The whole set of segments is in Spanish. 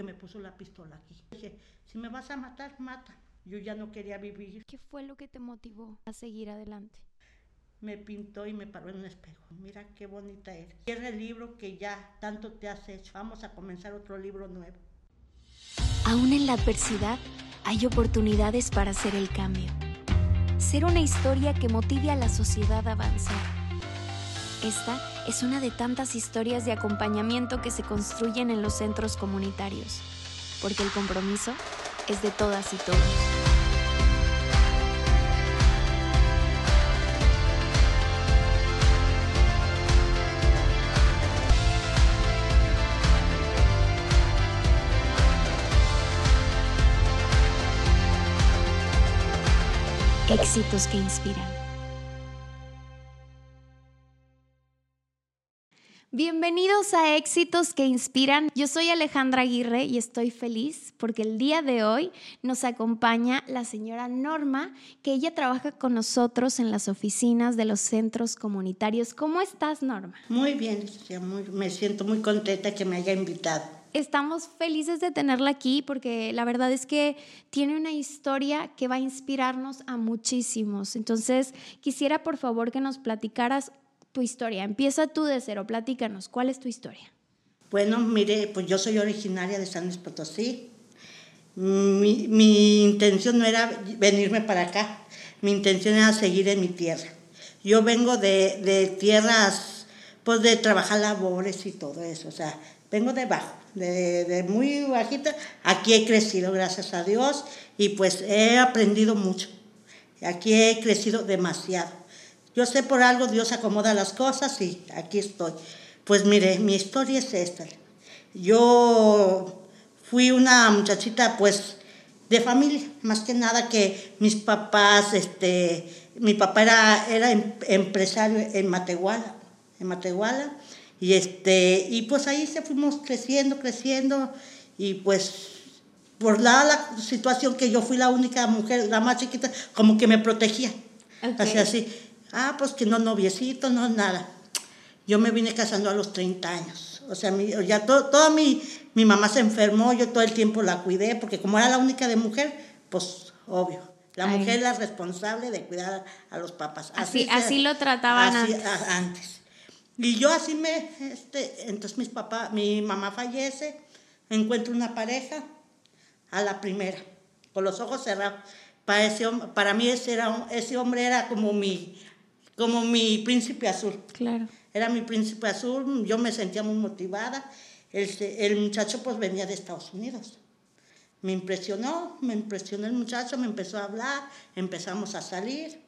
que me puso la pistola aquí. Dije, si me vas a matar, mata. Yo ya no quería vivir. ¿Qué fue lo que te motivó a seguir adelante? Me pintó y me paró en un espejo. Mira qué bonita eres. Cierra el libro que ya tanto te has hecho. Vamos a comenzar otro libro nuevo. Aún en la adversidad hay oportunidades para hacer el cambio. Ser una historia que motive a la sociedad a avanzar. Esta es una de tantas historias de acompañamiento que se construyen en los centros comunitarios, porque el compromiso es de todas y todos. Éxitos que inspiran. Bienvenidos a Éxitos que Inspiran. Yo soy Alejandra Aguirre y estoy feliz porque el día de hoy nos acompaña la señora Norma, que ella trabaja con nosotros en las oficinas de los centros comunitarios. ¿Cómo estás, Norma? Muy bien, me siento muy contenta que me haya invitado. Estamos felices de tenerla aquí porque la verdad es que tiene una historia que va a inspirarnos a muchísimos. Entonces, quisiera por favor que nos platicaras tu historia. Empieza tú de cero, platícanos, ¿cuál es tu historia? Bueno, mire, pues yo soy originaria de San Luis Potosí. Mi, mi, intención no era venirme para acá, mi intención era seguir en mi tierra. Yo vengo de, de tierras, pues de trabajar labores y todo eso, o sea, vengo de abajo, de, de muy bajita. Aquí he crecido, gracias a Dios, y pues he aprendido mucho. Aquí he crecido demasiado. Yo sé por algo Dios acomoda las cosas y aquí estoy. Pues mire, mi historia es esta. Yo fui una muchachita pues de familia, más que nada que mis papás, este, mi papá era, era em, empresario en Matehuala, en Matehuala, y este, y pues ahí se fuimos creciendo, creciendo, y pues por la, la situación que yo fui la única mujer, la más chiquita, como que me protegía. Así, así. Ah, pues que no noviecito, no nada. Yo me vine casando a los 30 años. O sea, mi, ya todo, mi, mi mamá se enfermó, yo todo el tiempo la cuidé, porque como era la única de mujer, pues obvio. La mujer es la responsable de cuidar a los papás. Así, así, lo trataban antes. antes. Y yo así me, este, entonces mis papás, mi mamá fallece, encuentro una pareja a la primera, con los ojos cerrados. Para, ese, para mí ese, era, ese hombre era como mi, como mi príncipe azul. Claro. Era mi príncipe azul, yo me sentía muy motivada. El, el muchacho pues venía de Estados Unidos. Me impresionó, me impresionó el muchacho, me empezó a hablar, empezamos a salir.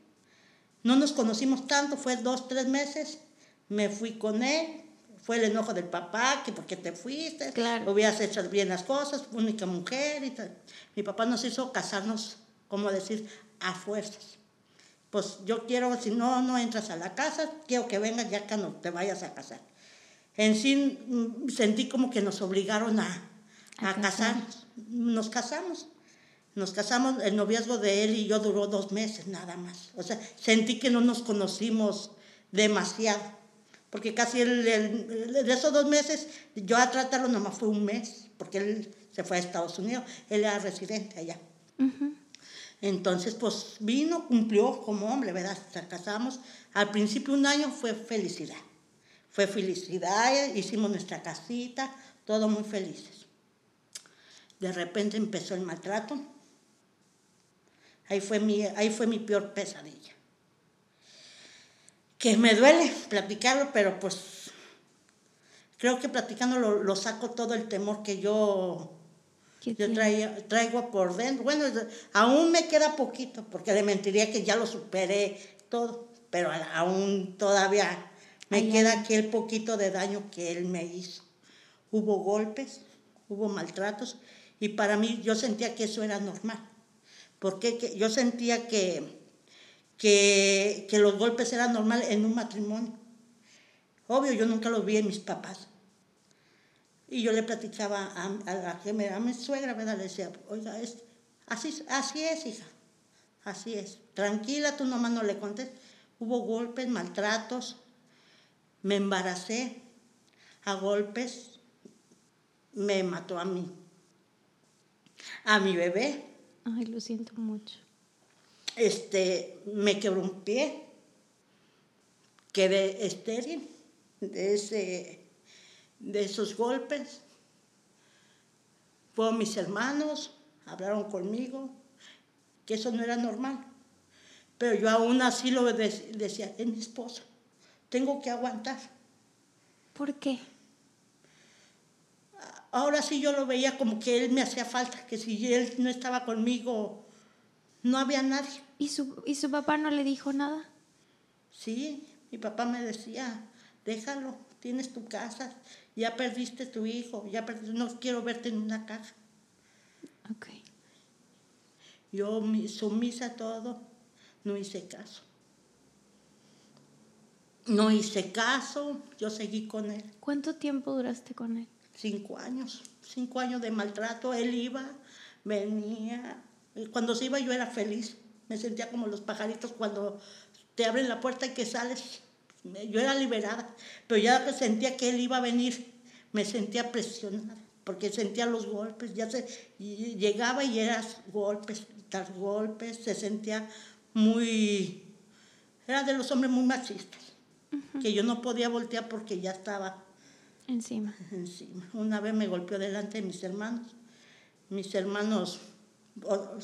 No nos conocimos tanto, fue dos, tres meses. Me fui con él, fue el enojo del papá, que porque te fuiste, claro. hubieras hecho bien las cosas, única mujer y tal. Mi papá nos hizo casarnos, como decir, a fuerzas pues yo quiero, si no, no entras a la casa, quiero que vengas ya que no te vayas a casar. En sí mm, sentí como que nos obligaron a, a, casarnos. Nos casamos. Nos casamos, el noviazgo de él y yo duró dos meses nada más. O sea, sentí que no nos conocimos demasiado. Porque casi el, de esos dos meses, yo a tratarlo nomás fue un mes, porque él se fue a Estados Unidos, él era residente allá. Entonces, pues vino, cumplió como hombre, ¿verdad? Nos casamos. Al principio un año fue felicidad. Fue felicidad, hicimos nuestra casita, todo muy felices. De repente empezó el maltrato. Ahí fue mi, ahí fue mi peor pesadilla. Que me duele platicarlo, pero pues creo que platicando lo saco todo el temor que yo yo traigo por dentro. Bueno, aún me queda poquito, porque le mentiría que ya lo superé todo, pero aún todavía me queda aquel poquito de daño que él me hizo. Hubo golpes, hubo maltratos, y para mí yo sentía que eso era normal, porque yo sentía que, que, que los golpes eran normal en un matrimonio. Obvio, yo nunca lo vi en mis papás. Y yo le platicaba a, a, a mi suegra, ¿verdad? Le decía, oiga, es, así, así es, hija, así es. Tranquila, tú nomás no le contes. Hubo golpes, maltratos, me embaracé a golpes, me mató a mí. a mi bebé. Ay, lo siento mucho. Este, me quebró un pie, quedé estéril de, ese, de esos golpes. Fueron mis hermanos, hablaron conmigo, que eso no era normal. Pero yo aún así lo decía, es mi esposo, tengo que aguantar. ¿Por qué? Ahora sí yo lo veía como que él me hacía falta, que si él no estaba conmigo, no había nadie. ¿Y su, ¿Y su papá no le dijo nada? Sí, mi papá me decía, déjalo, tienes tu casa, ya perdiste tu hijo, ya no quiero verte en una caja. Ok. Yo sumisa a todo, no hice caso. No hice caso, yo seguí con él. ¿Cuánto tiempo duraste con él? Cinco años, cinco años de maltrato. Él iba, venía. Cuando se iba yo era feliz. Me sentía como los pajaritos cuando te abren la puerta y que sales. Yo era liberada, pero ya que sentía que él iba a venir, me sentía presionada, porque sentía los golpes, ya se llegaba y eras golpes, tras golpes, se sentía muy, era de los hombres muy machistas, que yo no podía voltear porque ya estaba encima. Encima. Una vez me golpeó delante de mis hermanos. Mis hermanos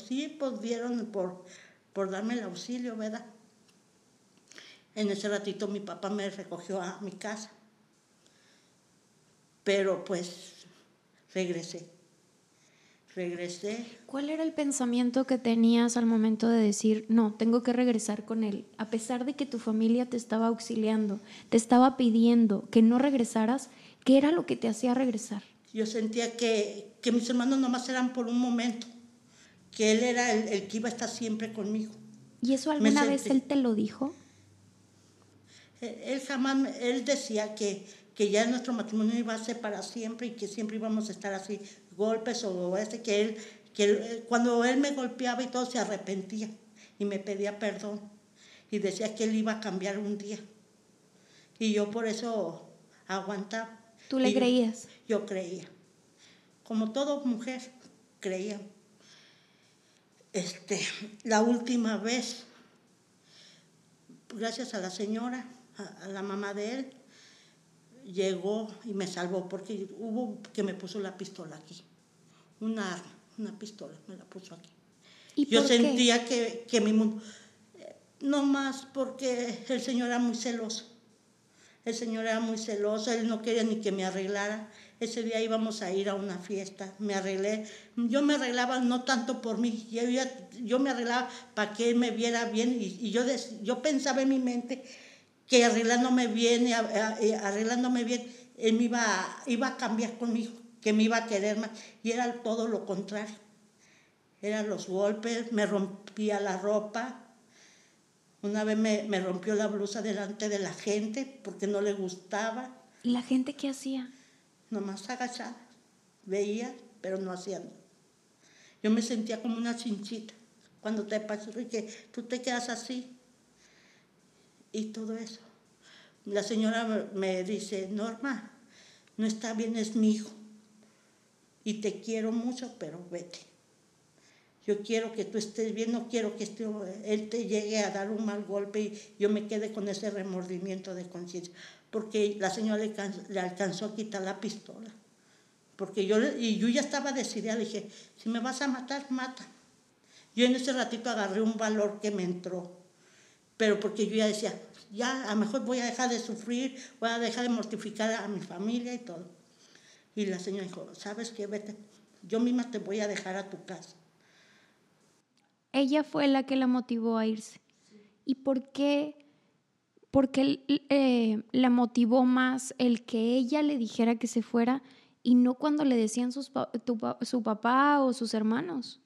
sí pudieron por, por darme el auxilio, ¿verdad? En ese ratito mi papá me recogió a mi casa. Pero pues regresé. Regresé. ¿Cuál era el pensamiento que tenías al momento de decir, no, tengo que regresar con él? A pesar de que tu familia te estaba auxiliando, te estaba pidiendo que no regresaras, ¿qué era lo que te hacía regresar? Yo sentía que, que mis hermanos nomás eran por un momento, que él era el, el que iba a estar siempre conmigo. ¿Y eso alguna vez él te lo dijo? Él jamás, él decía que, que ya nuestro matrimonio iba a ser para siempre y que siempre íbamos a estar así, golpes o este, que él, que cuando él me golpeaba y todo se arrepentía y me pedía perdón y decía que él iba a cambiar un día. Y yo por eso aguantaba. ¿Tú le creías? Yo, creía. Como toda mujer, creía. Este, la última vez, gracias a la señora, a, la mamá de él, llegó y me salvó porque hubo que me puso la pistola aquí. Una arma, una pistola, me la puso aquí. ¿Y Yo sentía que, que mi mundo, eh, no más porque el Señor era muy celoso. El Señor era muy celoso, Él no quería ni que me arreglara. Ese día íbamos a ir a una fiesta, me arreglé. Yo me arreglaba no tanto por mí, yo, yo me arreglaba para que Él me viera bien y, yo, yo pensaba en mi mente que arreglándome bien, eh, arreglándome bien, Él me iba, iba a cambiar conmigo, que me iba a querer más. Y era todo lo contrario. Eran los golpes, me rompía la ropa, una vez me, rompió la blusa delante de la gente porque no le gustaba. ¿Y la gente qué hacía? Nomás agachada. Veía, pero no hacía nada. Yo me sentía como una chinchita. Cuando te pasó que tú te quedas así. Y todo eso. La señora me dice, Norma, no está bien, es mi hijo. Y te quiero mucho, pero vete yo quiero que tú estés bien, no quiero que este, él te llegue a dar un mal golpe y yo me quede con ese remordimiento de conciencia. Porque la señora le, alcanzó a quitar la pistola. Porque yo, y yo ya estaba decidida, le dije, si me vas a matar, mata. Yo en ese ratito agarré un valor que me entró. Pero porque yo ya decía, ya a lo mejor voy a dejar de sufrir, voy a dejar de mortificar a mi familia y todo. Y la señora dijo, ¿sabes qué? Vete, yo misma te voy a dejar a tu casa ella fue la que la motivó a irse. ¿Y por qué, por qué eh, la motivó más el que ella le dijera que se fuera y no cuando le decían sus, su papá o sus hermanos?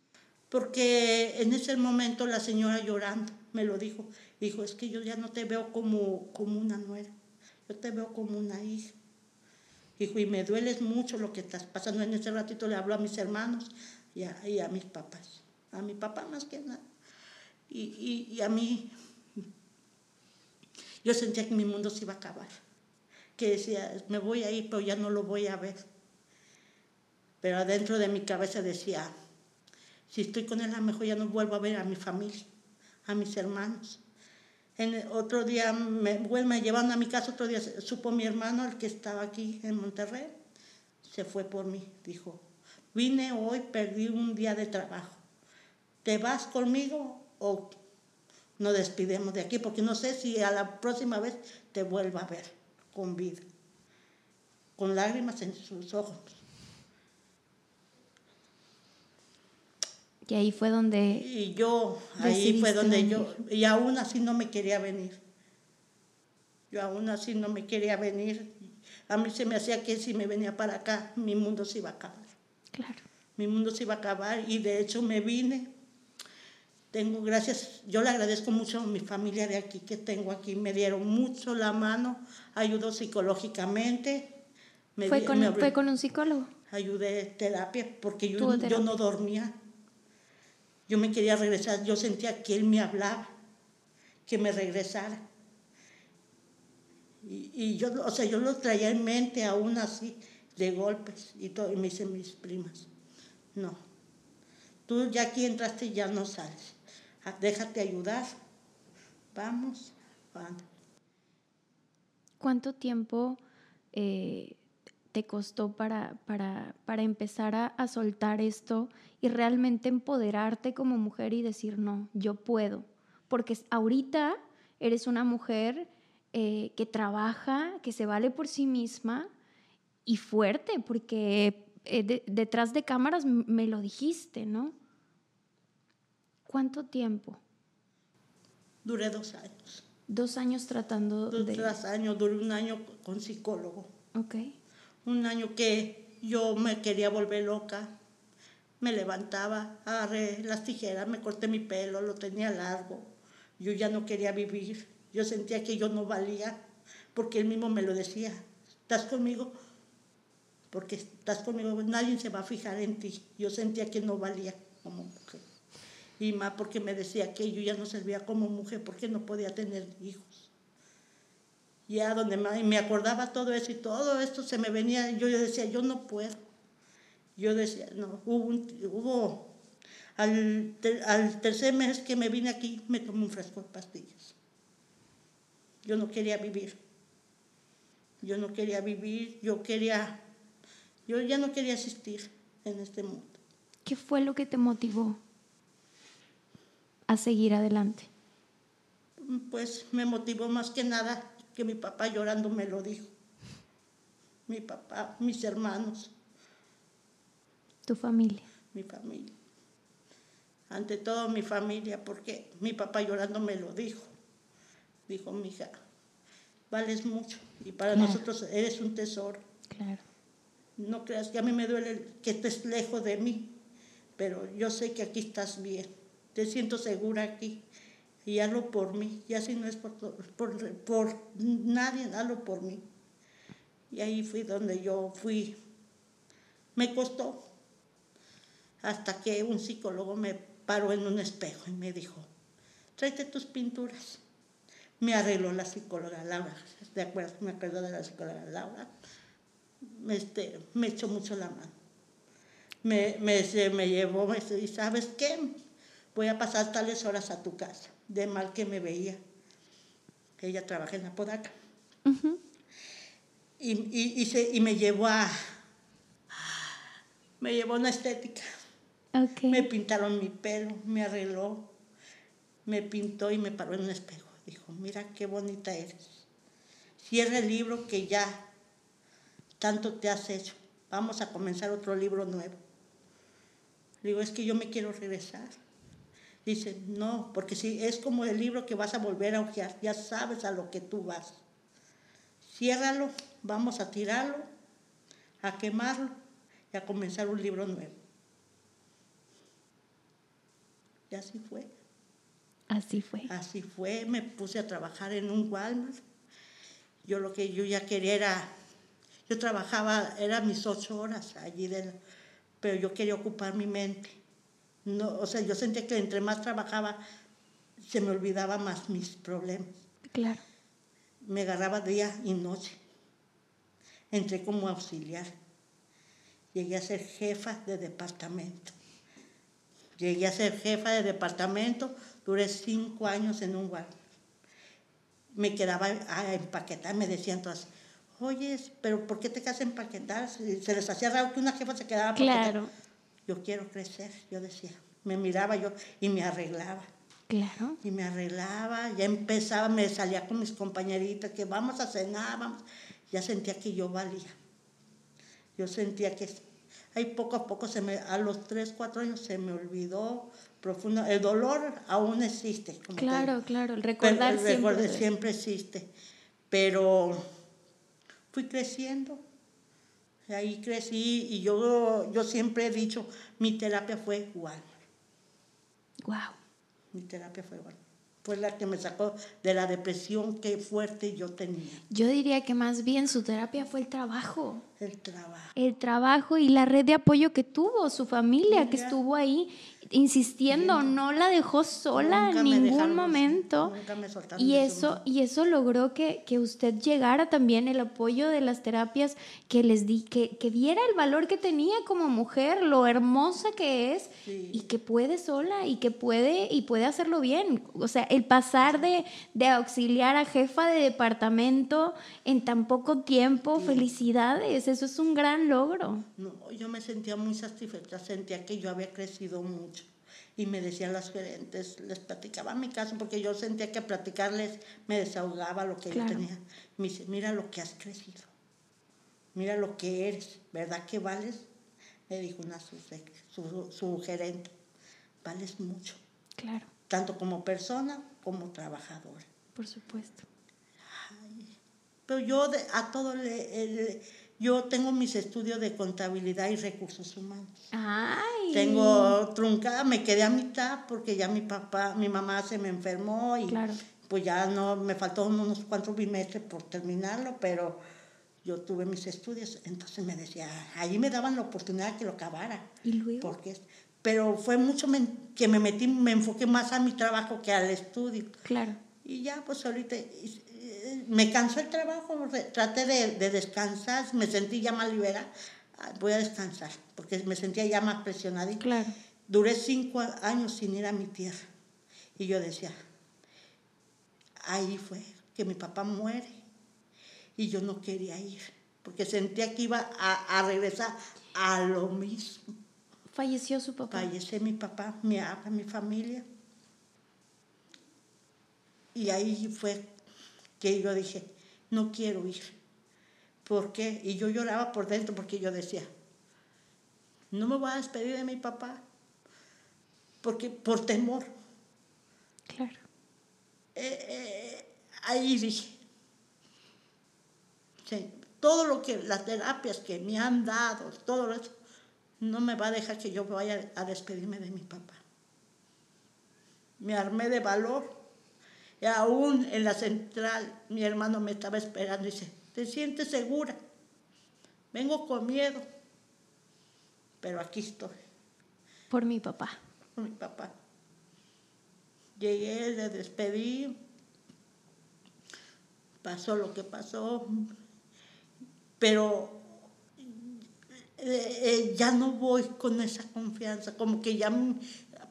Porque en ese momento la señora llorando me lo dijo. Dijo, es que yo ya no te veo como, como una nuera, yo te veo como una hija. Dijo, y me dueles mucho lo que estás pasando. En ese ratito le hablo a mis hermanos y a mis papás a mi papá más que nada. Y, a mí, yo sentía que mi mundo se iba a acabar, que decía, me voy a ir, pero ya no lo voy a ver. Pero adentro de mi cabeza decía, Si estoy con él, a lo mejor ya no vuelvo a ver a mi familia, a mis hermanos. En otro día me, bueno, me llevaron a mi casa, otro día supo mi hermano, el que estaba aquí en Monterrey, se fue por mí. Dijo, vine hoy, perdí un día de trabajo. ¿Te vas conmigo o nos despidemos de aquí? Porque no sé si a la próxima vez te vuelva a ver con vida, con lágrimas en sus ojos. Y ahí fue donde... Y yo, ahí fue donde yo, y aún así no me quería venir. Yo aún así no me quería venir. A mí se me hacía que si me venía para acá, mi mundo se iba a acabar. Claro. Mi mundo se iba a acabar y de hecho me vine. Tengo gracias, yo le agradezco mucho a mi familia de aquí que tengo aquí. Me dieron mucho la mano, ayudó psicológicamente. ¿Fue, con, ¿Fue con un psicólogo? Ayudé terapia porque yo, yo no dormía yo me quería regresar, yo sentía que él me hablaba, que me regresara. Y, yo, o sea, yo lo traía en mente aún así, de golpes, y, todo, y me dicen mis primas, no, tú ya aquí entraste y ya no sales, ah, déjate ayudar, vamos, anda. ¿Cuánto tiempo eh, te costó para, para, para empezar a, a, soltar esto y realmente empoderarte como mujer y decir, no, yo puedo? Porque ahorita eres una mujer eh, que trabaja, que se vale por sí misma y fuerte, porque eh, detrás de cámaras me lo dijiste, ¿no? ¿Cuánto tiempo? Duré dos años. Dos años tratando de... Dos años, duré un año con psicólogo. Ok un año que yo me quería volver loca. Me levantaba, agarré las tijeras, me corté mi pelo, lo tenía largo. Yo ya no quería vivir. Yo sentía que yo no valía, porque él mismo me lo decía. ¿Estás conmigo? Porque estás conmigo, nadie se va a fijar en ti. Yo sentía que no valía como mujer. Y más porque me decía que yo ya no servía como mujer porque no podía tener hijos ya donde me acordaba todo eso y todo esto se me venía, yo, decía, yo no puedo. Yo decía, no, hubo, hubo al, al, tercer mes que me vine aquí, me tomé un frasco de pastillas. Yo no quería vivir. Yo no quería vivir, yo quería, yo ya no quería existir en este mundo. ¿Qué fue lo que te motivó a seguir adelante? Pues me motivó más que nada que mi papá llorando me lo dijo. Mi papá, mis hermanos. ¿Tu familia? Mi familia. Ante todo mi familia, porque mi papá llorando me lo dijo. Dijo, mi hija, vales mucho y para nosotros eres un tesoro. Claro. No creas que a mí me duele que estés lejos de mí, pero yo sé que aquí estás bien. Te siento segura aquí y hazlo por mí, y así no es por, por, por nadie, hazlo por mí. Y ahí fui donde yo fui. Me costó hasta que un psicólogo me paró en un espejo y me dijo, tráete tus pinturas. Me arregló la psicóloga Laura, de acuerdo, me acuerdo de la psicóloga Laura. Este, me echó mucho la mano. Me, me, me llevó, me dice, ¿sabes qué? Voy a pasar tales horas a tu casa de mal que me veía. Ella trabaja en la Podaca. y, me llevó a. Me llevó a una estética. Me pintaron mi pelo, me arregló, me pintó y me paró en un espejo. Dijo: Mira qué bonita eres. Cierra el libro que ya tanto te has hecho. Vamos a comenzar otro libro nuevo. digo: Es que yo me quiero regresar. Dice, no, porque si es como el libro que vas a volver a hojear, ya sabes a lo que tú vas. Ciérralo, vamos a tirarlo, a quemarlo y a comenzar un libro nuevo. Y así fue. Así fue. Así fue, me puse a trabajar en un Walmart. Yo lo que yo ya quería era, yo trabajaba, eran mis ocho horas allí, de pero yo quería ocupar mi mente no, o sea, yo sentía que entre más trabajaba, se me olvidaba más mis problemas. Claro. Me agarraba día y noche. Entré como auxiliar. Llegué a ser jefa de departamento. Llegué a ser jefa de departamento, duré cinco años en un Walmart. Me quedaba a empaquetar, me decían todas, oye, pero ¿por qué te quedas a empaquetar? Se les hacía raro que una jefa se quedaba a Claro, Yo quiero crecer, yo decía. Me miraba yo y me arreglaba. claro. Y me arreglaba, ya empezaba, me salía con mis compañeritas, que vamos a cenar, vamos. Ya sentía que yo valía. Yo sentía que ahí poco a poco, se me, a los tres, cuatro años se me olvidó profundo. El dolor aún existe. como Claro, claro, el Pero recordar el siempre. recuerdo de- siempre existe. Pero fui creciendo. Ahí crecí y yo, yo siempre he dicho, mi terapia fue igual. Wow. Mi terapia fue igual. Fue la que me sacó de la depresión que fuerte yo tenía. Yo diría que más bien su terapia fue el trabajo. El trabajo. El trabajo y la red de apoyo que tuvo, su familia que estuvo ahí insistiendo, no la dejó sola Nunca en ningún momento. nunca me Y eso, y eso logró que, que usted llegara también el apoyo de las terapias que les di, que, que viera el valor que tenía como mujer, lo hermosa que es Sí. y que puede sola y que puede y puede hacerlo bien. O sea, el pasar de, de auxiliar a jefa de departamento en tan poco tiempo, felicidades, eso es un gran logro. No, yo me sentía muy satisfecha, sentía que yo había crecido mucho. Y me decían las gerentes, les platicaba mi caso, porque yo sentía que platicarles me desahogaba lo que Claro. yo tenía. Me dice, mira lo que has crecido, mira lo que eres, ¿verdad que vales? Me dijo una su, su, su gerente, vales mucho, Claro, tanto como persona como trabajadora. por supuesto. Pero yo de- a todo le, le- yo tengo mis estudios de contabilidad y recursos humanos. Ay. Tengo truncada, me quedé a mitad porque ya mi papá, mi mamá se me enfermó y Claro. pues ya no, me faltó unos cuantos bimestres por terminarlo, pero yo tuve mis estudios, entonces me decía, ahí me daban la oportunidad que lo acabara. ¿Y luego? Porque, pero fue mucho que me metí, me enfoqué más a mi trabajo que al estudio. Claro. Y ya, pues ahorita eh, me cansó el trabajo, traté de, de descansar, me sentí ya más liberada. Voy a descansar, porque me sentía ya más presionada. Claro. Duré cinco años sin ir a mi tierra. Y yo decía, ahí fue que mi papá muere. Y yo no quería ir, porque sentía que iba a, a regresar a lo mismo. Falleció su papá. Falleció mi papá, mi, mi familia. Y ahí fue que yo dije, no quiero ir. ¿Por qué? Y yo lloraba por dentro porque yo decía, no me voy a despedir de mi papá, porque por temor. Claro. Eh, eh, ahí dije, sí, todo lo que, las terapias que me han dado, todo eso, no me va a dejar que yo vaya a despedirme de mi papá. Me armé de valor. Y aún en la central, mi hermano me estaba esperando y dice, ¿te sientes segura? Vengo con miedo, pero aquí estoy Por mi papá. con mi papá. Llegué, le despedí, pasó lo que pasó, pero eh, eh, ya no voy con esa confianza, como que ya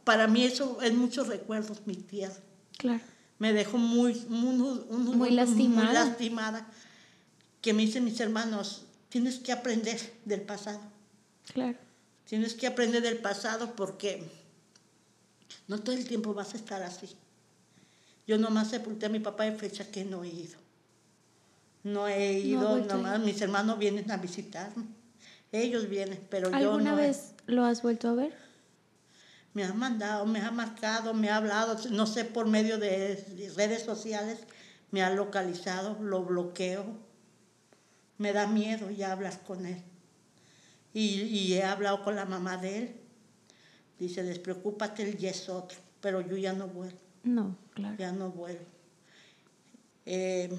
para mí eso es muchos recuerdos, mi tierra. Claro. Me dejó muy, muy, muy- Muy lastimada. muy lastimada, que me dicen mis hermanos, tienes que aprender del pasado. Claro. Tienes que aprender del pasado porque no todo el tiempo vas a estar así. Yo nomás sepulté a mi papá de fecha que no he ido. No he ido, nomás mis hermanos vienen a visitarme. Ellos vienen, pero yo ¿Alguna no. he- vez lo has vuelto a ver? Me ha mandado, me ha marcado, me ha hablado, no sé, por medio de, de redes sociales, me ha localizado, lo bloqueo. Me da miedo ya hablar con él. Y, y he hablado con la mamá de él. Dice, despreocúpate, él ya es otro, pero yo ya no vuelvo, No, claro. ya no vuelvo. Eh,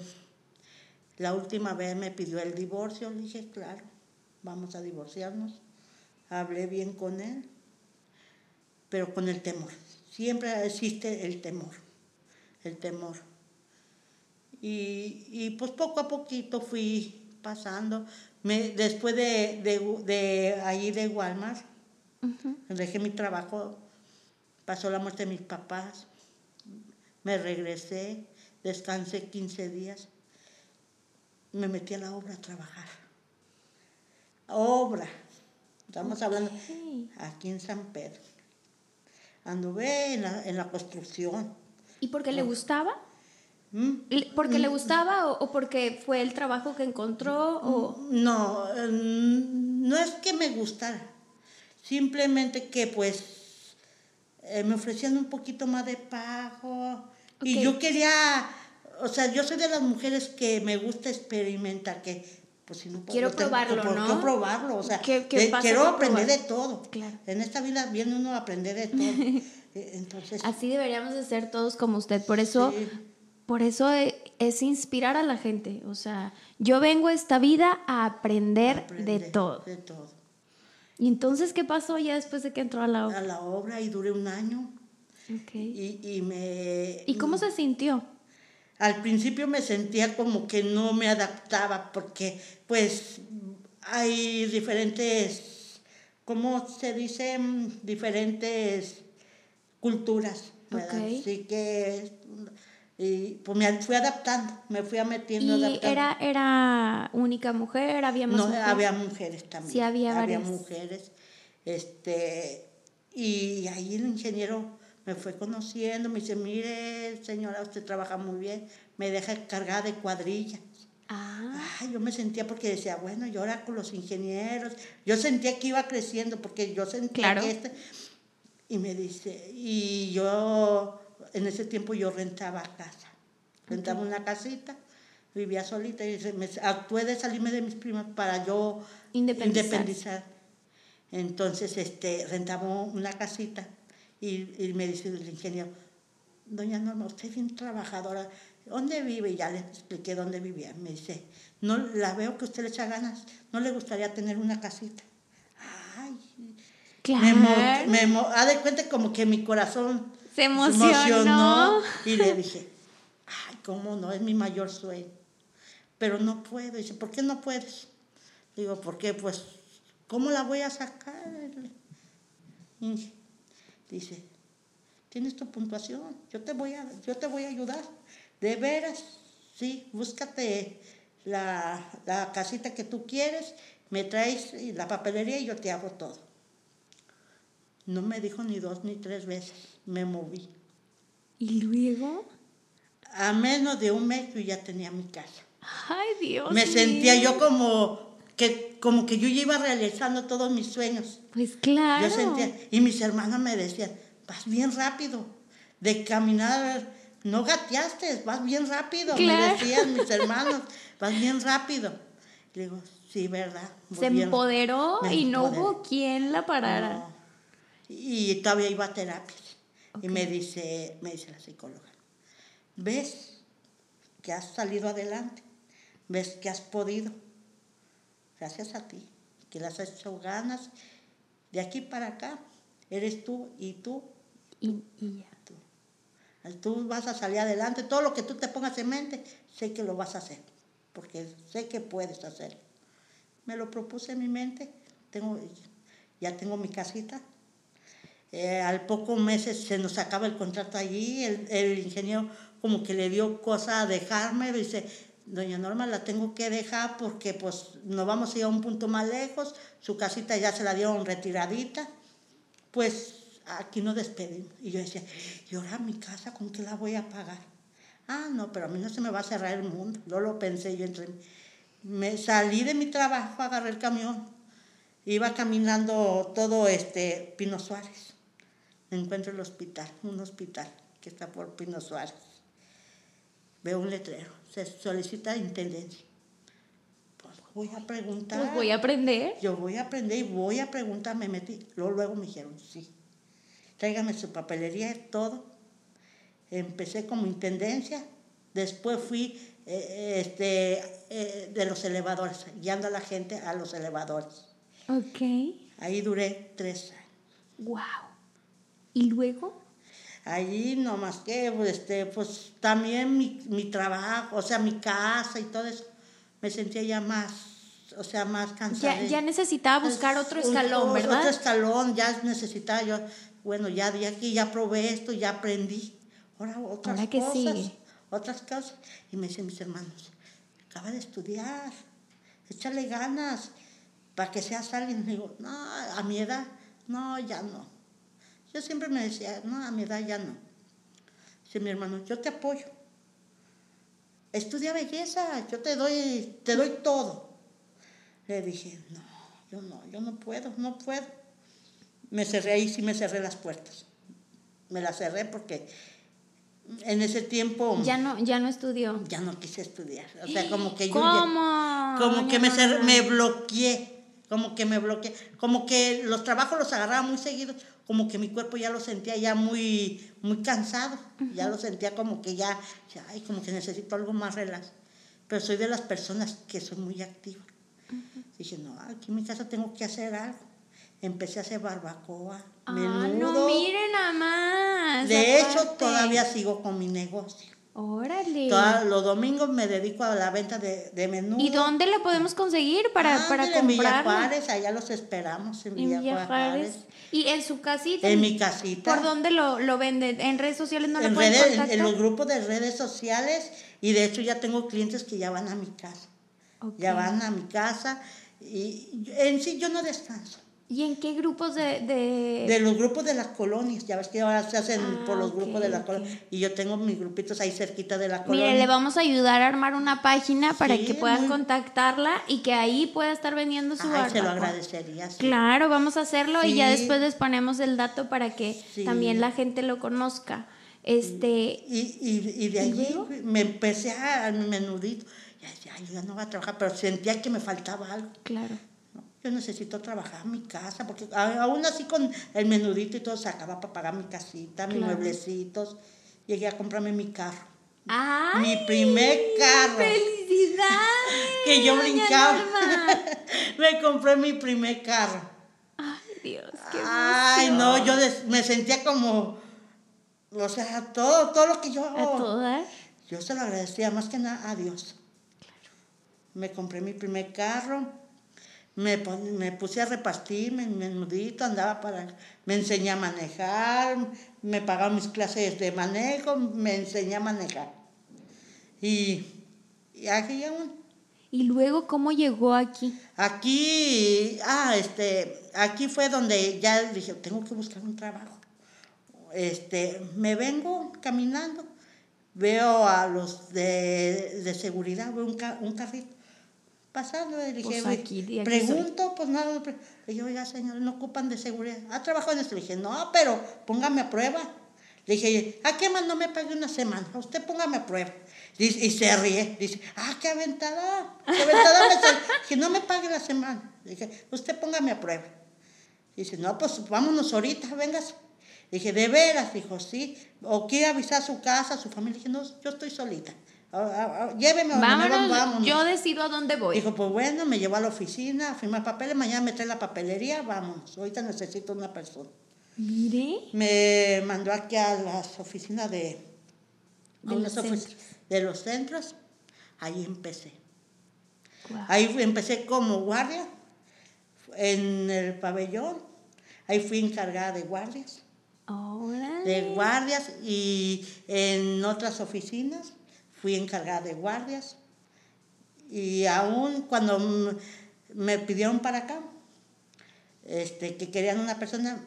la última vez me pidió el divorcio, le dije, claro, vamos a divorciarnos. Hablé bien con él, pero con el temor. Siempre existe el temor, el temor. Y, y pues poco a poquito fui pasando. Me, después de, de, de ahí de Walmart, dejé mi trabajo pasó la muerte de mis papás, me regresé, descansé 15 días, me metí a la obra a trabajar. Obra, estamos hablando aquí en San Pedro. Anduve en la, en la construcción. ¿Y por qué le gustaba? ¿Mm? ¿Porque le mm. gustaba o, porque fue el trabajo que encontró? O... No, em, no es que me gustara, simplemente que pues eh, me ofrecían un poquito más de pago y yo quería, o sea, yo soy de las mujeres que me gusta experimentar, que pues si no puedo, quiero probarlo, ¿no? Quiero probarlo, o sea, quiero aprender de todo. En esta vida viene uno a aprender de todo. Eh, entonces, Así deberíamos de ser todos como usted, por eso por eso e, es inspirar a la gente. O sea, yo vengo a esta vida a aprender, de todo. De todo. ¿Y entonces qué pasó ya después de que entró a la obra? A la obra y duré un año. Okay. Y, y, me... ¿Y cómo se sintió? Al principio me sentía como que no me adaptaba porque pues hay diferentes, ¿cómo se dice? Diferentes culturas. Okay. Así que y pues me fui adaptando, me fui metiendo. ¿Y Era, era única mujer? ¿Había más No, había mujeres también. Sí, había varias. Había mujeres. Este, y ahí el ingeniero me fue conociendo, me dice, mire, señora, usted trabaja muy bien, me deja cargada de cuadrillas. Ah. yo me sentía porque decía, bueno, yo ahora con los ingenieros, yo sentía que iba creciendo porque yo sentía que este... Y me dice, y yo en ese tiempo yo rentaba casa. Rentaba una casita, vivía solita y me, actué de salirme de mis primas para yo independizar. Entonces este, rentaba una casita y, me dice el ingeniero, doña Norma, usted es bien trabajadora, ¿dónde vive? Y ya le expliqué dónde vivía. Me dice, no, la veo que usted le echa ganas, ¿no le gustaría tener una casita? Ay, claro. me, me, ha de cuenta como que mi corazón se emocionó. Y le dije, ay, ¿cómo no? Es mi mayor sueño. Pero no puedo. Dice, ¿por qué no puedes? Digo, ¿por qué? Pues, ¿cómo la voy a sacar? Dice, tienes tu puntuación, yo te voy a, yo te voy a ayudar. De veras, sí, búscate la, la casita que tú quieres, me traes la papelería y yo te hago todo. No me dijo ni dos ni tres veces, me moví. ¿Y luego? A menos de un mes yo ya tenía mi casa. Ay, Dios. Me sentía yo como que, como que yo iba realizando todos mis sueños. Pues claro. Yo sentía, y mis hermanos me decían, vas bien rápido, de caminar, no gateaste, vas bien rápido, me decían mis hermanos, vas bien rápido. Le digo, sí, ¿verdad? Se empoderó y no hubo quien la parara y todavía iba a terapia. Y me dice, me dice la psicóloga, ¿ves que has salido adelante? ¿Ves que has podido? Gracias a ti, que las has hecho ganas. De aquí para acá, eres tú y tú. Y, ya. Tú. tú vas a salir adelante. Todo lo que tú te pongas en mente, sé que lo vas a hacer. Porque sé que puedes hacerlo. Me lo propuse en mi mente. Tengo, ya tengo mi casita, eh, al poco meses se nos acaba el contrato allí, el, el, ingeniero como que le dio cosa a dejarme, dice, doña Norma la tengo que dejar porque pues nos vamos a ir a un punto más lejos, su casita ya se la dieron retiradita, pues aquí nos despedimos. Y yo decía, ¿y ahora mi casa con qué la voy a pagar? Ah, no, pero a mí no se me va a cerrar el mundo, no lo pensé yo entre Me salí de mi trabajo, agarré el camión, iba caminando todo este Pino Suárez encuentro el hospital, un hospital que está por Pino Suárez. Veo un letrero, se solicita intendencia. Pues voy a preguntar. Pues voy a aprender. Yo voy a aprender y voy a preguntar, me metí. Luego, luego me dijeron, sí. Tráigame su papelería, todo. Empecé como intendencia, después fui eh, este, eh, de los elevadores, guiando a la gente a los elevadores. Ok. Ahí duré tres años. ¡Wow! ¿Y luego? Allí nomás que, pues, este, pues también mi, mi trabajo, o sea, mi casa y todo eso, me sentía ya más o sea, más cansada. Ya, ya necesitaba buscar otro escalón, ¿verdad? Otro escalón, ya necesitaba yo, bueno, ya de aquí, ya probé esto, ya aprendí. Ahora otras Ahora que cosas. sigue. Otras cosas. Y me dicen mis hermanos, acaba de estudiar, échale ganas para que seas alguien. digo, no, a mi edad, no, ya no. Yo siempre me decía, no, a mi edad ya no. Dice mi hermano, yo te apoyo. Estudia belleza, yo te doy, te doy todo. Le dije, no, yo no, yo no puedo, no puedo. Me cerré ahí, sí me cerré las puertas. Me las cerré porque en ese tiempo Ya no, ya no estudió. ya no quise estudiar. O sea, como que yo ¿Cómo? ya- como que me, me bloqueé, como que me bloqueé, como que los trabajos los agarraba muy seguidos, como que mi cuerpo ya lo sentía ya muy, muy cansado, ya lo sentía como que ya, ya, ay, como que necesito algo más relax. Pero soy de las personas que soy muy activa. Dije, no, aquí en mi casa tengo que hacer algo. Empecé a hacer barbacoa, Ah, menudo. no, miren nada más. de hecho, todavía sigo con mi negocio. Órale. Todos los domingos me dedico a la venta de, de menudo. ¿Y dónde la podemos conseguir para, para Ándale, En Villa? Juárez, allá los esperamos, en En Villa, Juárez. ¿Y en su casita? En mi casita. ¿Por dónde lo, lo venden? ¿En redes sociales no lo en, pueden redes, en- contactar? en los grupos de redes sociales y de hecho ya tengo clientes que ya van a mi casa. Ya van a mi casa y en sí yo no descanso. ¿Y en qué grupos de...? de... De los grupos de las colonias, ya ves que ahora se hacen Ah, por los grupos de la ok. colonia y yo tengo mis grupitos ahí cerquita de la colonia. Mire, le vamos a ayudar a armar una página para Sí, que puedan muy- contactarla y que ahí pueda estar vendiendo su Ay, se lo barbacoa. agradecería. sí. Claro, vamos a hacerlo y ya después les ponemos el dato para que también la gente lo conozca. Este, Y, y, y de ¿Y allí me empecé a, a mi menudito. Ya, ya, yo ya no voy a trabajar, pero sentía que me faltaba algo. claro. Yo necesito trabajar mi casa, porque aún así con el menudito y todo sacaba para pagar mi casita, mis Claro. mueblecitos. Llegué a comprarme mi carro. ¡Ay! Mi primer carro. ¡Felicidades! Que yo brincaba. Me compré mi primer carro. Ay, Dios, qué Ay, emoción. no, yo me sentía como, o sea, todo, todo lo que yo... A todas. Yo se lo agradecía más que nada a Dios. Me compré mi primer carro, me, pon- me puse a repartir mi menudito, andaba para... Me enseñé a manejar, me pagaron mis clases de manejo, me enseñé a manejar. Y, y aquí aún... ¿Y luego cómo llegó aquí? Aquí, ah, este, aquí fue donde ya dije, tengo que buscar un trabajo. Este, me vengo caminando, veo a los de, de seguridad, veo un, ca- un carrito pasando, y dije, Pues "Oye, aquí, de aquí pregunto, pues nada, le dije, oiga, señor, no ocupan de seguridad. ¿Ha trabajado en esto? Le dije, no, pero póngame a prueba. Le dije, ¿a qué más no me pague una semana? Usted póngame a prueba. Dice- y se ríe. Dice, ah, qué aventada. Qué aventada me sal-". Dije, no me pague la semana. Le dije, usted póngame a prueba. Dice, no, pues vámonos ahorita, vengas. Dije, ¿de veras? Dijo, sí. ¿O quiere avisar a su casa, a su familia? Dije, no, yo estoy solita. Ah, ah, ah, Lléveme, Vámonos, van, vámonos. yo decido a dónde voy. Dijo, pues bueno, me llevó a la oficina, a firmar papeles, mañana me trae la papelería, vámonos. Ahorita necesito una persona. Mire. Me mandó aquí a las oficinas de, De los centros. de los centros. Ahí empecé. Ahí empecé como guardia en el pabellón. Ahí fui encargada de guardias. De guardias y en otras oficinas fui encargada de guardias y aún cuando me pidieron para acá este que querían una persona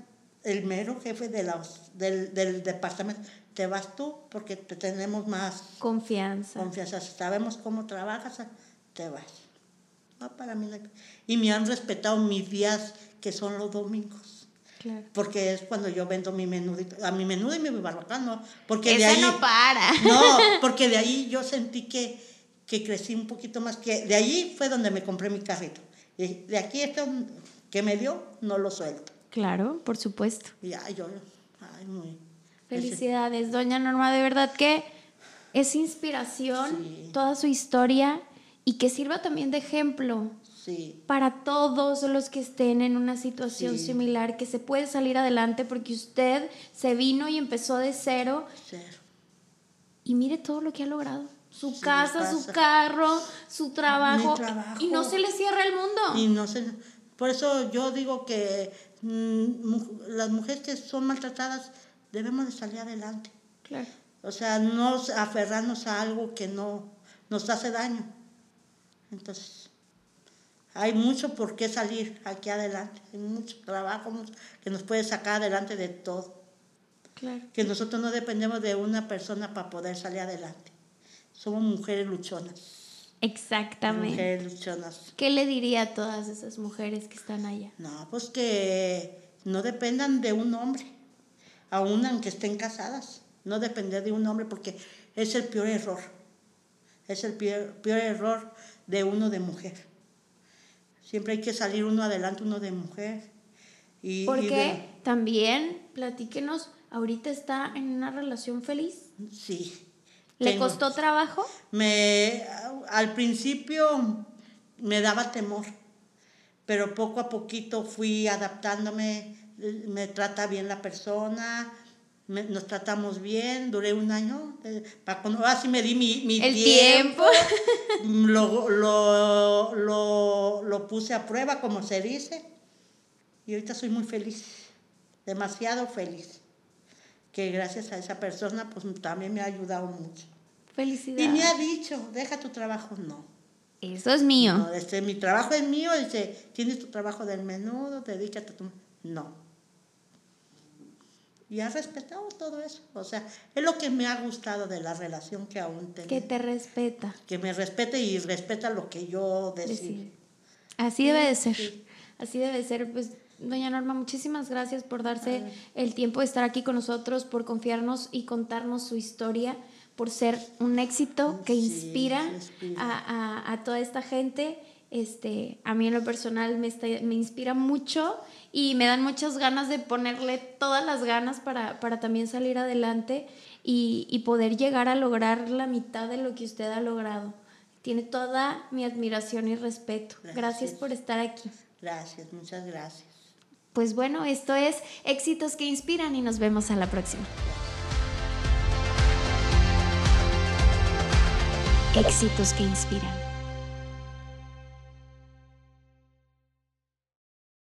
el mero jefe de los, del, del departamento te vas tú porque te tenemos más Confianza. confianza sabemos cómo trabajas te vas no para mí no y me han respetado mis días que son los domingos Claro. porque es cuando yo vendo mi menudito, a mi menudo y mi barbacoa, ¿no? Porque de Esa ahí, no para. No, porque de ahí yo sentí que, que crecí un poquito más, que de ahí fue donde me compré mi carrito. Y de aquí esto que me dio, no lo suelto. Claro, por supuesto. Y ay, yo, ay, muy... Felicidades, doña Norma, de verdad que es inspiración Sí. toda su historia y que sirva también de ejemplo Sí, para todos los que estén en una situación Sí. similar, que se puede salir adelante porque usted se vino y empezó de cero ser. y mire todo lo que ha logrado. su casa, su carro, su trabajo, trabajo, y no se le cierra el mundo. Y no se, por eso yo digo que mm, las mujeres que son maltratadas debemos de salir adelante. Claro. O sea, no aferrarnos a algo que no nos hace daño. Entonces, hay mucho por qué salir aquí adelante, hay mucho trabajo que nos puede sacar adelante de todo. Claro. Que nosotros no dependemos de una persona para poder salir adelante. Somos mujeres luchonas. Exactamente. Mujeres luchonas. ¿Qué le diría a todas esas mujeres que están allá? No, pues que no dependan de un hombre, aún aunque estén casadas. No depender de un hombre porque es el peor error. Es el peor, peor error de uno de mujer. Siempre hay que salir uno adelante, uno de mujer. Y, porque también, platíquenos, ahorita está en una relación feliz. Sí. ¿Le costó trabajo? Me, al principio me daba temor, pero poco a poquito fui adaptándome, me trata bien la persona, nos tratamos bien, duré un año, eh, para cuando, así me di mi, mi El tiempo, lo, lo, lo, lo puse a prueba, como se dice, y ahorita soy muy feliz, demasiado feliz que gracias a esa persona pues también me ha ayudado mucho. Felicidades. Y me ha dicho, deja tu trabajo, no. Eso es mío. No, este, mi trabajo es mío, dice, tienes tu trabajo del menudo, dedícate a tu... No. Y ha respetado todo eso. O sea, es lo que me ha gustado de la relación que aún tengo. Que te respeta. Que me respete y respeta lo que yo decido. Así debe de ser. Así debe de ser. Pues Doña Norma, muchísimas gracias por darse el tiempo de estar aquí con nosotros, por confiarnos y contarnos su historia, por ser un éxito que inspira, A, toda esta gente. Este, a mí en lo personal me, me inspira mucho y me dan muchas ganas de ponerle todas las ganas para, también salir adelante y, poder llegar a lograr la mitad de lo que usted ha logrado. Tiene toda mi admiración y respeto. gracias por estar aquí. Gracias, muchas gracias. Pues bueno, esto es Éxitos que Inspiran y nos vemos a la próxima. Éxitos que Inspiran.